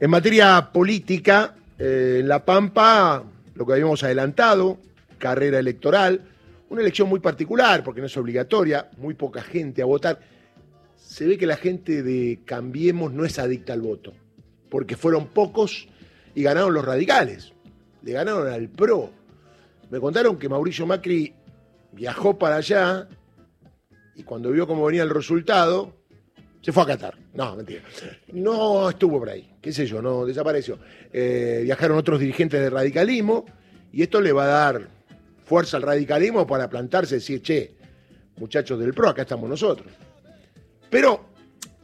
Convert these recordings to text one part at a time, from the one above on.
En materia política, eh, en La Pampa, lo que habíamos adelantado, carrera electoral, una elección muy particular porque no es obligatoria, muy poca gente a votar. Se ve que la gente de Cambiemos no es adicta al voto, porque fueron pocos y ganaron los radicales, le ganaron al PRO. Me contaron que Mauricio Macri viajó para allá y cuando vio cómo venía el resultado, se fue a Qatar. No, mentira. No estuvo por ahí, qué sé yo, no desapareció. Eh, viajaron otros dirigentes del radicalismo y esto le va a dar fuerza al radicalismo para plantarse y decir, che, muchachos del PRO, acá estamos nosotros. Pero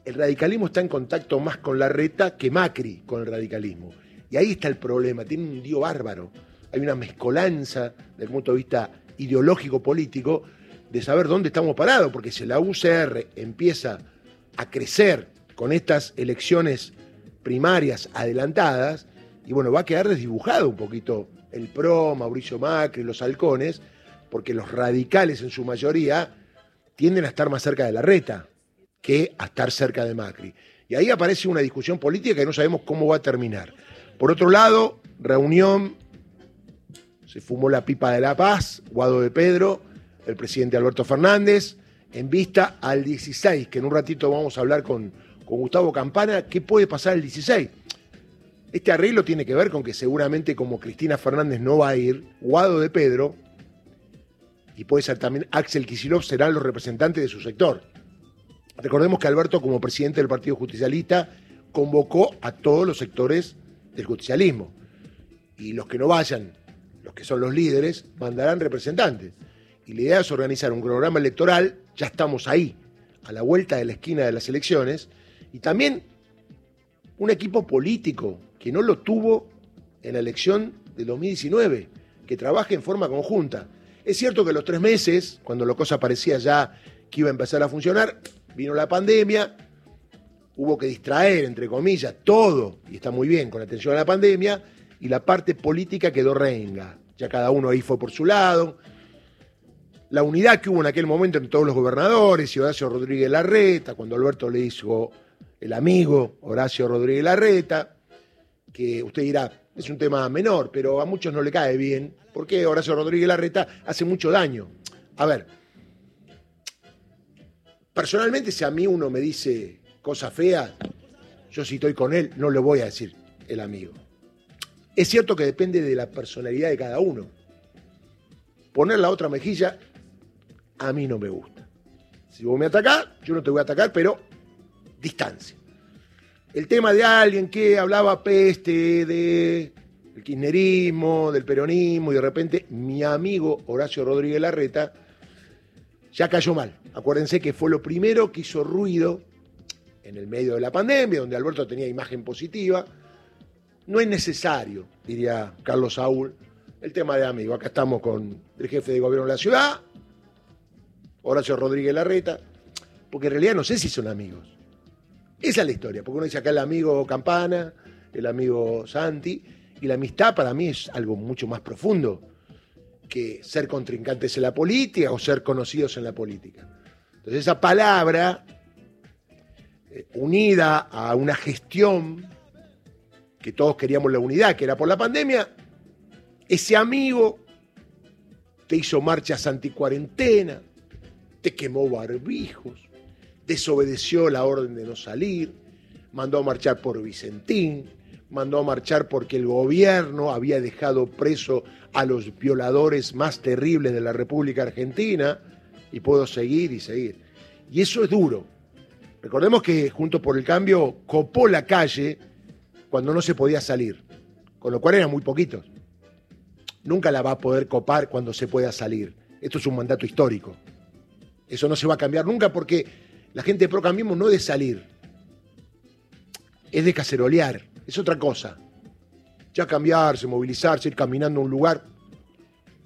el radicalismo está en contacto más con la reta que Macri con el radicalismo. Y ahí está el problema, tiene un lío bárbaro. Hay una mezcolanza desde el punto de vista ideológico político de saber dónde estamos parados, porque si la UCR empieza a crecer con estas elecciones primarias adelantadas, y bueno, va a quedar desdibujado un poquito el PRO, Mauricio Macri, los halcones, porque los radicales en su mayoría tienden a estar más cerca de la reta que a estar cerca de Macri. Y ahí aparece una discusión política que no sabemos cómo va a terminar. Por otro lado, reunión, se fumó la pipa de la paz, Guado de Pedro, el presidente Alberto Fernández, en vista al 16, que en un ratito vamos a hablar con, con Gustavo Campana, ¿qué puede pasar el 16? Este arreglo tiene que ver con que seguramente como Cristina Fernández no va a ir, Guado de Pedro, y puede ser también Axel Kisilov, serán los representantes de su sector. Recordemos que Alberto, como presidente del Partido Justicialista, convocó a todos los sectores del justicialismo. Y los que no vayan, los que son los líderes, mandarán representantes. Y la idea es organizar un programa electoral, ya estamos ahí, a la vuelta de la esquina de las elecciones, y también un equipo político que no lo tuvo en la elección de 2019, que trabaje en forma conjunta. Es cierto que los tres meses, cuando la cosa parecía ya que iba a empezar a funcionar, vino la pandemia, hubo que distraer, entre comillas, todo, y está muy bien con atención a la pandemia, y la parte política quedó renga. Ya cada uno ahí fue por su lado. La unidad que hubo en aquel momento entre todos los gobernadores y Horacio Rodríguez Larreta, cuando Alberto le hizo el amigo Horacio Rodríguez Larreta, que usted dirá, es un tema menor, pero a muchos no le cae bien, porque Horacio Rodríguez Larreta hace mucho daño. A ver, personalmente si a mí uno me dice cosas feas, yo si estoy con él no le voy a decir el amigo. Es cierto que depende de la personalidad de cada uno. Poner la otra mejilla a mí no me gusta. Si vos me atacás, yo no te voy a atacar, pero distancia el tema de alguien que hablaba peste del kirchnerismo, del peronismo, y de repente mi amigo Horacio Rodríguez Larreta ya cayó mal. Acuérdense que fue lo primero que hizo ruido en el medio de la pandemia, donde Alberto tenía imagen positiva. No es necesario, diría Carlos Saúl, el tema de amigo. Acá estamos con el jefe de gobierno de la ciudad, Horacio Rodríguez Larreta, porque en realidad no sé si son amigos. Esa es la historia, porque uno dice acá el amigo Campana, el amigo Santi, y la amistad para mí es algo mucho más profundo que ser contrincantes en la política o ser conocidos en la política. Entonces esa palabra, eh, unida a una gestión, que todos queríamos la unidad, que era por la pandemia, ese amigo te hizo marchas anticuarentena, te quemó barbijos, desobedeció la orden de no salir, mandó a marchar por Vicentín, mandó a marchar porque el gobierno había dejado preso a los violadores más terribles de la República Argentina, y puedo seguir y seguir. Y eso es duro. Recordemos que Junto por el Cambio copó la calle cuando no se podía salir, con lo cual eran muy poquitos. Nunca la va a poder copar cuando se pueda salir. Esto es un mandato histórico. Eso no se va a cambiar nunca porque la gente de Procambismo no es de salir, es de cacerolear, es otra cosa. Ya cambiarse, movilizarse, ir caminando a un lugar.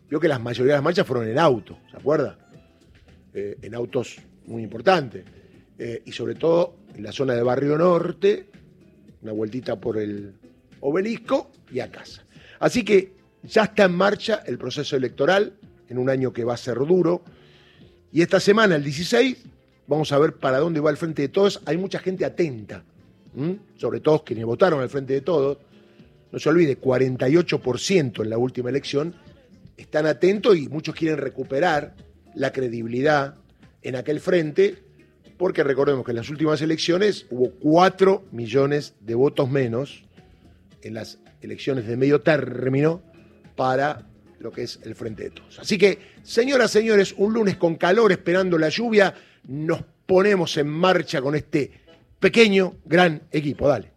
Vio que las mayoría de las marchas fueron en auto, ¿se acuerda? Eh, en autos muy importantes. Eh, y sobre todo en la zona de Barrio Norte, una vueltita por el obelisco y a casa. Así que ya está en marcha el proceso electoral en un año que va a ser duro. Y esta semana, el 16, Vamos a ver para dónde va el frente de todos. Hay mucha gente atenta sobre todo quienes votaron al frente de todos, no se olvide, 48% en la última elección, están atentos y muchos quieren recuperar la credibilidad en aquel frente, porque recordemos que en las últimas elecciones hubo 4 millones de votos menos en las elecciones de medio término para lo que es el frente de todos. Así que, señoras, señores, un lunes con calor esperando la lluvia, nos ponemos en marcha con este pequeño, gran equipo. Dale.